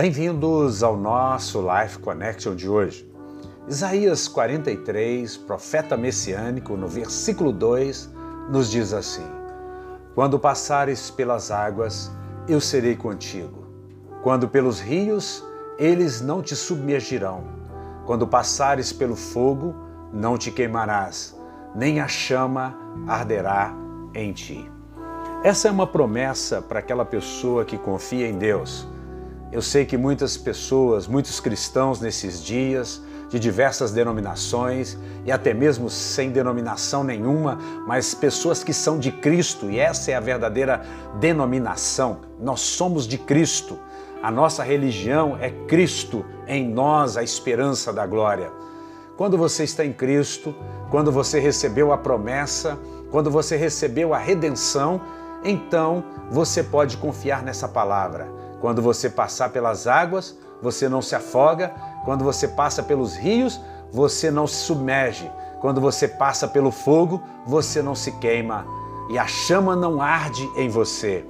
Bem-vindos ao nosso Life Connection de hoje. Isaías 43, profeta messiânico, no versículo 2, nos diz assim: Quando passares pelas águas, eu serei contigo. Quando pelos rios, eles não te submergirão. Quando passares pelo fogo, não te queimarás, nem a chama arderá em ti. Essa é uma promessa para aquela pessoa que confia em Deus eu sei que muitas pessoas, muitos cristãos nesses dias, de diversas denominações e até mesmo sem denominação nenhuma, mas pessoas que são de Cristo, e essa é a verdadeira denominação. Nós somos de Cristo. A nossa religião é Cristo, em nós a esperança da glória. Quando você está em Cristo, quando você recebeu a promessa, quando você recebeu a redenção, então você pode confiar nessa palavra. Quando você passar pelas águas, você não se afoga. Quando você passa pelos rios, você não se submerge. Quando você passa pelo fogo, você não se queima e a chama não arde em você.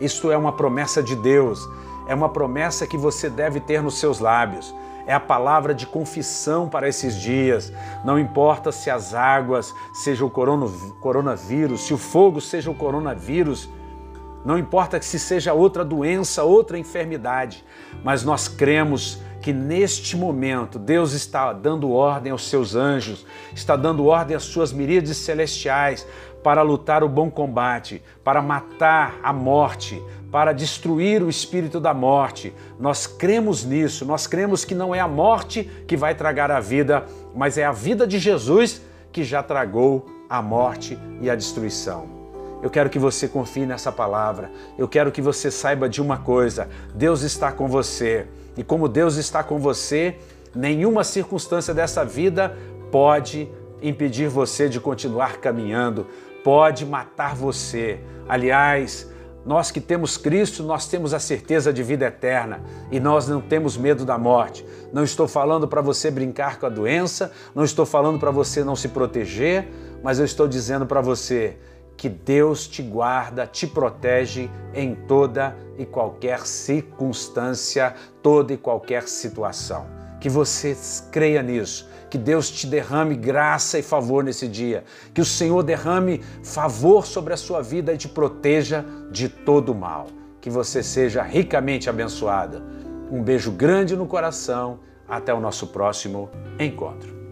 Isto é uma promessa de Deus, é uma promessa que você deve ter nos seus lábios. É a palavra de confissão para esses dias. Não importa se as águas sejam o coronavírus, se o fogo seja o coronavírus, não importa que se seja outra doença, outra enfermidade, mas nós cremos que neste momento Deus está dando ordem aos seus anjos, está dando ordem às suas miríades celestiais para lutar o bom combate, para matar a morte, para destruir o espírito da morte. Nós cremos nisso, nós cremos que não é a morte que vai tragar a vida, mas é a vida de Jesus que já tragou a morte e a destruição. Eu quero que você confie nessa palavra. Eu quero que você saiba de uma coisa: Deus está com você. E como Deus está com você, nenhuma circunstância dessa vida pode impedir você de continuar caminhando, pode matar você. Aliás, nós que temos Cristo, nós temos a certeza de vida eterna e nós não temos medo da morte. Não estou falando para você brincar com a doença, não estou falando para você não se proteger, mas eu estou dizendo para você que Deus te guarda, te protege em toda e qualquer circunstância, toda e qualquer situação. Que você creia nisso, que Deus te derrame graça e favor nesse dia, que o Senhor derrame favor sobre a sua vida e te proteja de todo mal. Que você seja ricamente abençoada. Um beijo grande no coração. Até o nosso próximo encontro.